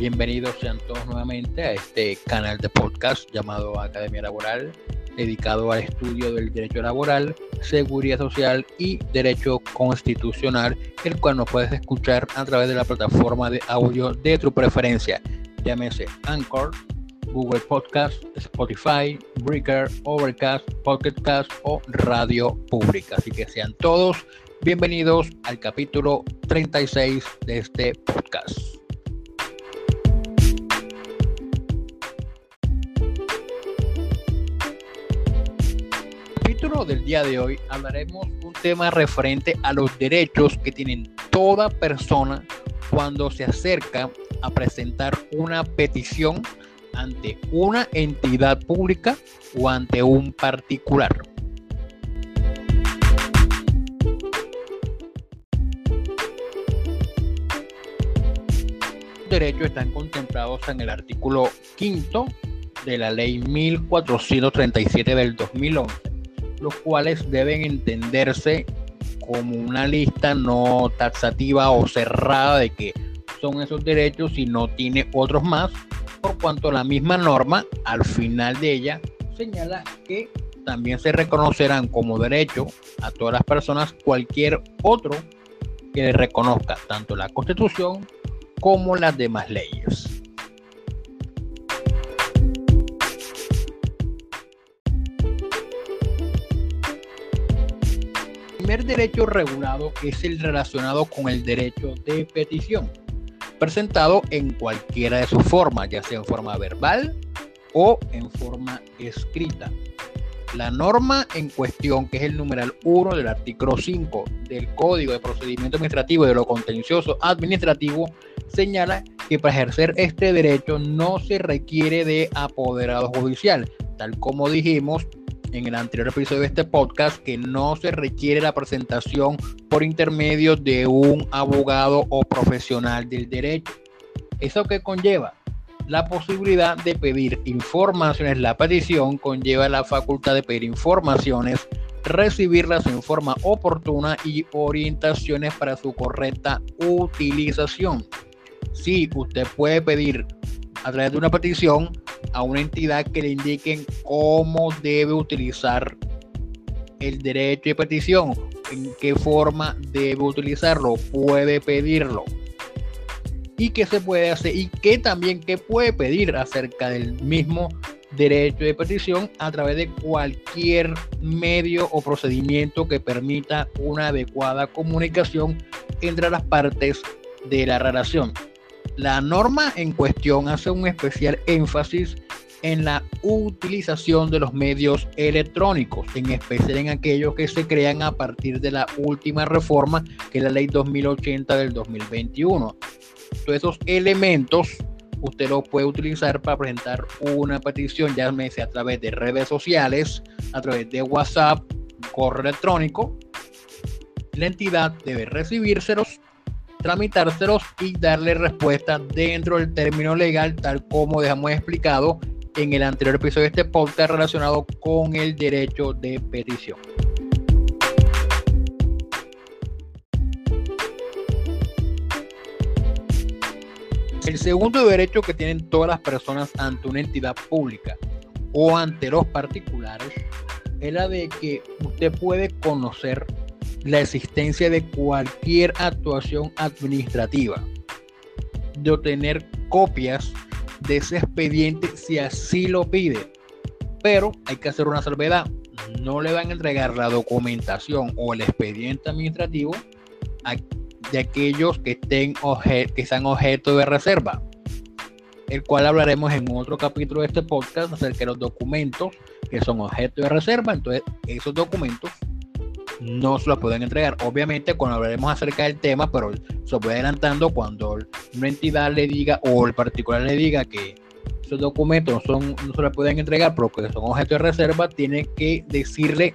Bienvenidos sean todos nuevamente a este canal de podcast llamado Academia Laboral, dedicado al estudio del derecho laboral, seguridad social y derecho constitucional, el cual nos puedes escuchar a través de la plataforma de audio de tu preferencia, llámese Anchor, Google Podcast, Spotify, Breaker, Overcast, Pocket Cast o Radio Pública. Así que sean todos bienvenidos al capítulo 36 de este podcast. Del día de hoy hablaremos un tema referente a los derechos que tienen toda persona cuando se acerca a presentar una petición ante una entidad pública o ante un particular. Los derechos están contemplados en el artículo 5 de la ley 1437 del 2011, los cuales deben entenderse como una lista no taxativa o cerrada de que son esos derechos y no tiene otros más por cuanto la misma norma al final de ella señala que también se reconocerán como derecho a todas las personas cualquier otro que le reconozca tanto la Constitución como las demás leyes. Primer derecho regulado es el relacionado con el derecho de petición presentado en cualquiera de sus formas, ya sea en forma verbal o en forma escrita. La norma en cuestión, que es el numeral 1 del artículo 5 del Código de Procedimiento Administrativo de lo Contencioso Administrativo, señala que para ejercer este derecho no se requiere de apoderado judicial, tal como dijimos en el anterior episodio de este podcast que no se requiere la presentación por intermedio de un abogado o profesional del derecho. ¿Eso que conlleva? La posibilidad de pedir informaciones. La petición conlleva la facultad de pedir informaciones, recibirlas en forma oportuna y orientaciones para su correcta utilización. Sí, usted puede pedir a través de una petición a una entidad que le indiquen cómo debe utilizar el derecho de petición, en qué forma debe utilizarlo, puede pedirlo y qué se puede hacer y qué también qué puede pedir acerca del mismo derecho de petición a través de cualquier medio o procedimiento que permita una adecuada comunicación entre las partes de la relación. La norma en cuestión hace un especial énfasis en la utilización de los medios electrónicos, en especial en aquellos que se crean a partir de la última reforma, que es la ley 2080 del 2021. Todos esos elementos usted los puede utilizar para presentar una petición, ya sea a través de redes sociales, a través de WhatsApp, correo electrónico. La entidad debe recibírselos tramitárselos y darle respuesta dentro del término legal, tal como dejamos explicado en el anterior episodio de este podcast relacionado con el derecho de petición. El segundo derecho que tienen todas las personas ante una entidad pública o ante los particulares es la de que usted puede conocer la existencia de cualquier actuación administrativa, de obtener copias de ese expediente si así lo pide. Pero hay que hacer una salvedad. No le van a entregar la documentación o el expediente administrativo de aquellos que, estén que sean objeto de reserva, el cual hablaremos en otro capítulo de este podcast acerca de los documentos que son objeto de reserva. Entonces, esos documentos no se lo pueden entregar. Obviamente, cuando hablaremos acerca del tema, pero se puede adelantando cuando una entidad le diga o el particular le diga que esos documentos no, son, no se lo pueden entregar porque son objeto de reserva, tiene que decirle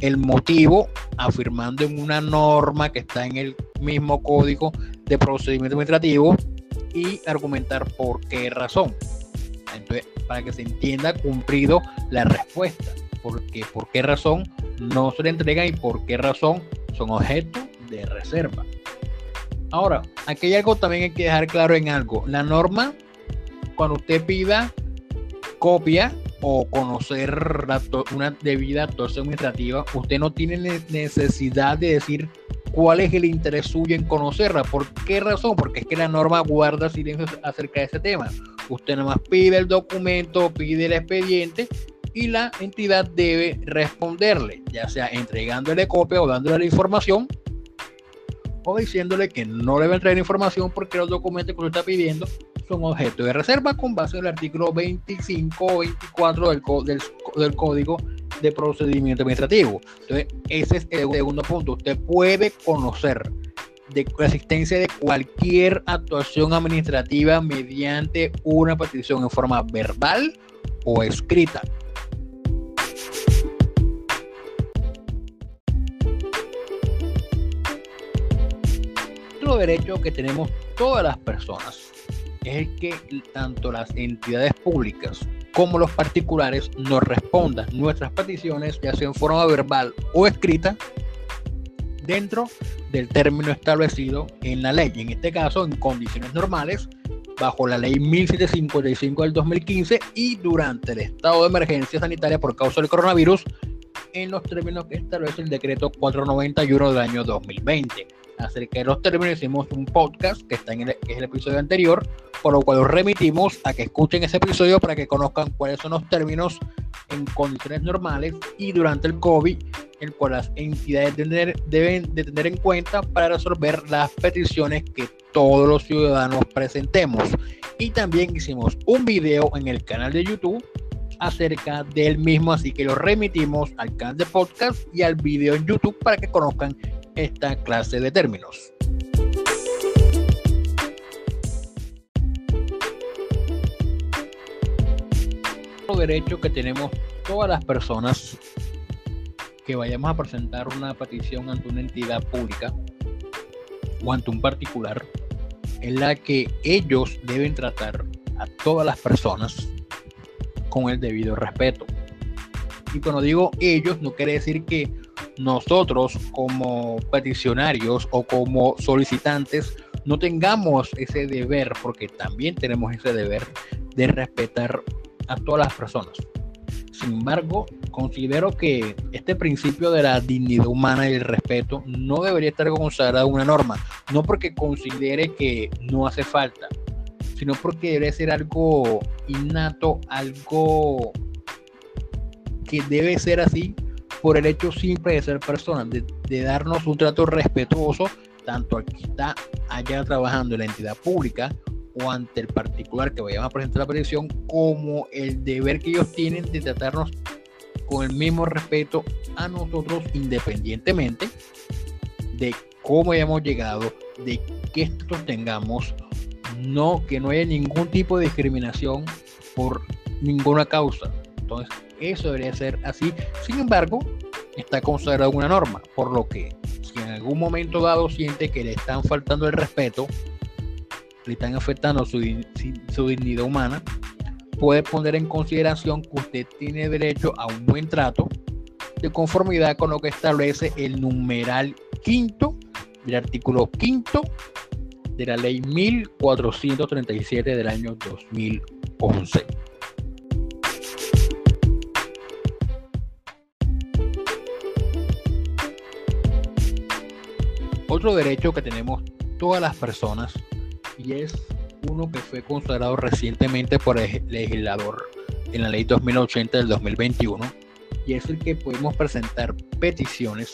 el motivo afirmando en una norma que está en el mismo código de procedimiento administrativo y argumentar por qué razón. Entonces, para que se entienda cumplido la respuesta, porque por qué razón no se le entregan y por qué razón son objeto de reserva. Ahora, aquí hay algo también hay que dejar claro en algo. La norma cuando usted pida copia o conocer una debida actuación administrativa, usted no tiene necesidad de decir cuál es el interés suyo en conocerla. ¿Por qué razón? Porque es que la norma guarda silencio acerca de ese tema. Usted nada más pide el documento, pide el expediente y la entidad debe responderle, ya sea entregándole copia o dándole la información o diciéndole que no le va a entregar información porque los documentos que usted está pidiendo son objeto de reserva con base en el artículo 25 o 24 del, del, del Código de Procedimiento Administrativo. Entonces, ese es el segundo punto. Usted puede conocer de la existencia de cualquier actuación administrativa mediante una petición en forma verbal o escrita. Otro derecho que tenemos todas las personas es el que tanto las entidades públicas como los particulares nos respondan nuestras peticiones, ya sea en forma verbal o escrita, dentro del término establecido en la ley. En este caso, en condiciones normales, bajo la ley 1755 del 2015 y durante el estado de emergencia sanitaria por causa del coronavirus, en los términos que establece el decreto 491 del año 2020 acerca de los términos, hicimos un podcast que está en el, el episodio anterior, por lo cual los remitimos a que escuchen ese episodio para que conozcan cuáles son los términos en condiciones normales y durante el COVID, el cual las entidades deben de tener en cuenta para resolver las peticiones que todos los ciudadanos presentemos. Y también hicimos un video en el canal de YouTube acerca del mismo, así que lo remitimos al canal de podcast y al video en YouTube para que conozcan esta clase de términos. derecho que tenemos todas las personas que vayamos a presentar una petición ante una entidad pública o ante un particular en la que ellos deben tratar a todas las personas con el debido respeto. Y cuando digo ellos, no quiere decir que nosotros como peticionarios o como solicitantes no tengamos ese deber, porque también tenemos ese deber de respetar a todas las personas. Sin embargo, considero que este principio de la dignidad humana y el respeto no debería estar consagrado en una norma, no porque considere que no hace falta, sino porque debe ser algo innato, algo que debe ser así por el hecho simple de ser personas, de, darnos un trato respetuoso, tanto al que está allá trabajando en la entidad pública o ante el particular que vayamos a presentar la petición, como el deber que ellos tienen de tratarnos con el mismo respeto a nosotros, independientemente de cómo hayamos llegado, de qué estatus tengamos, no que no haya ningún tipo de discriminación por ninguna causa. Entonces, eso debería ser así. Sin embargo, está considerado una norma, por lo que si en algún momento dado siente que le están faltando el respeto, le están afectando su, su dignidad humana, puede poner en consideración que usted tiene derecho a un buen trato de conformidad con lo que establece el numeral quinto del artículo quinto de la ley 1437 del año 2011. Otro derecho que tenemos todas las personas y es uno que fue consagrado recientemente por el legislador en la ley 2080 del 2021 y es el que podemos presentar peticiones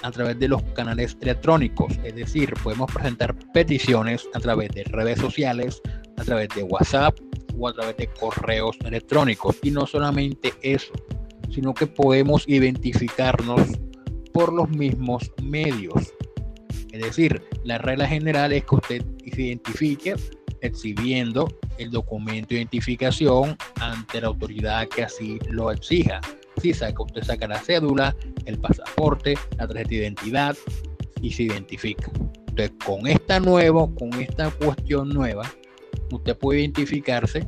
a través de los canales electrónicos, es decir, podemos presentar peticiones a través de redes sociales, a través de WhatsApp o a través de correos electrónicos. Y no solamente eso, sino que podemos identificarnos por los mismos medios. Es decir, la regla general es que usted se identifique exhibiendo el documento de identificación ante la autoridad que así lo exija. Si saca, usted saca la cédula, el pasaporte, la tarjeta de identidad y se identifica. Entonces, con esta nueva, con esta cuestión nueva, usted puede identificarse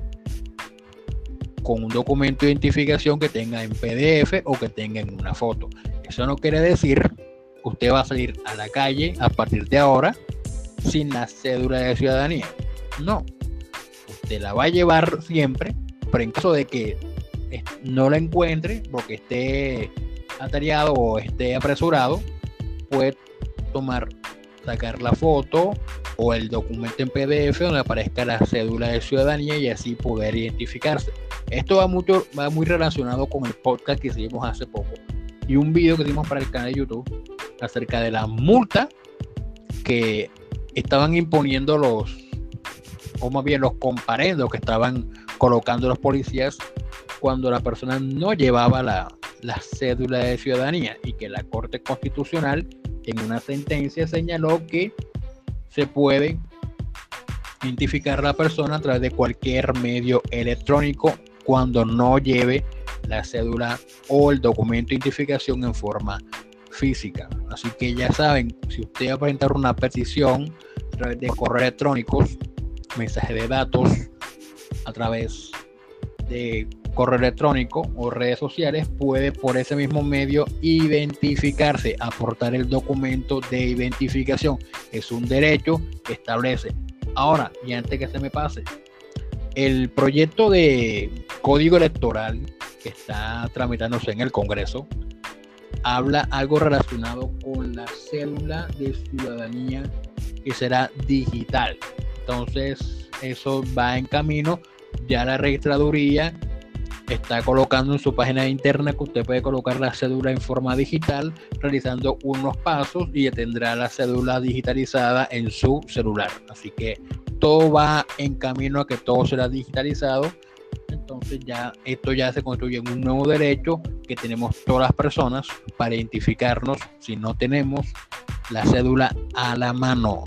con un documento de identificación que tenga en PDF o que tenga en una foto. Eso no quiere decir usted va a salir a la calle a partir de ahora sin la cédula de ciudadanía. No. te la va a llevar siempre, pero en caso de que no la encuentre porque esté atareado o esté apresurado, puede tomar, sacar la foto o el documento en PDF donde aparezca la cédula de ciudadanía y así poder identificarse. Esto va, mucho, va muy relacionado con el podcast que hicimos hace poco y un video que hicimos para el canal de YouTube acerca de la multa que estaban imponiendo los, o más bien los comparendos que estaban colocando los policías cuando la persona no llevaba la, la cédula de ciudadanía y que la Corte Constitucional en una sentencia señaló que se puede identificar a la persona a través de cualquier medio electrónico cuando no lleve la cédula o el documento de identificación en forma física. Así que ya saben, si usted va a presentar una petición a través de correo electrónicos, mensaje de datos, a través de correo electrónico o redes sociales, puede por ese mismo medio identificarse, aportar el documento de identificación. Es un derecho que establece. Ahora, y antes que se me pase, el proyecto de código electoral que está tramitándose en el Congreso habla algo relacionado con la célula de ciudadanía que será digital. Entonces, eso va en camino. Ya la registraduría está colocando en su página de internet que usted puede colocar la cédula en forma digital realizando unos pasos y tendrá la cédula digitalizada en su celular. Así que todo va en camino a que todo será digitalizado. Entonces ya esto ya se construye en un nuevo derecho que tenemos todas las personas para identificarnos si no tenemos la cédula a la mano.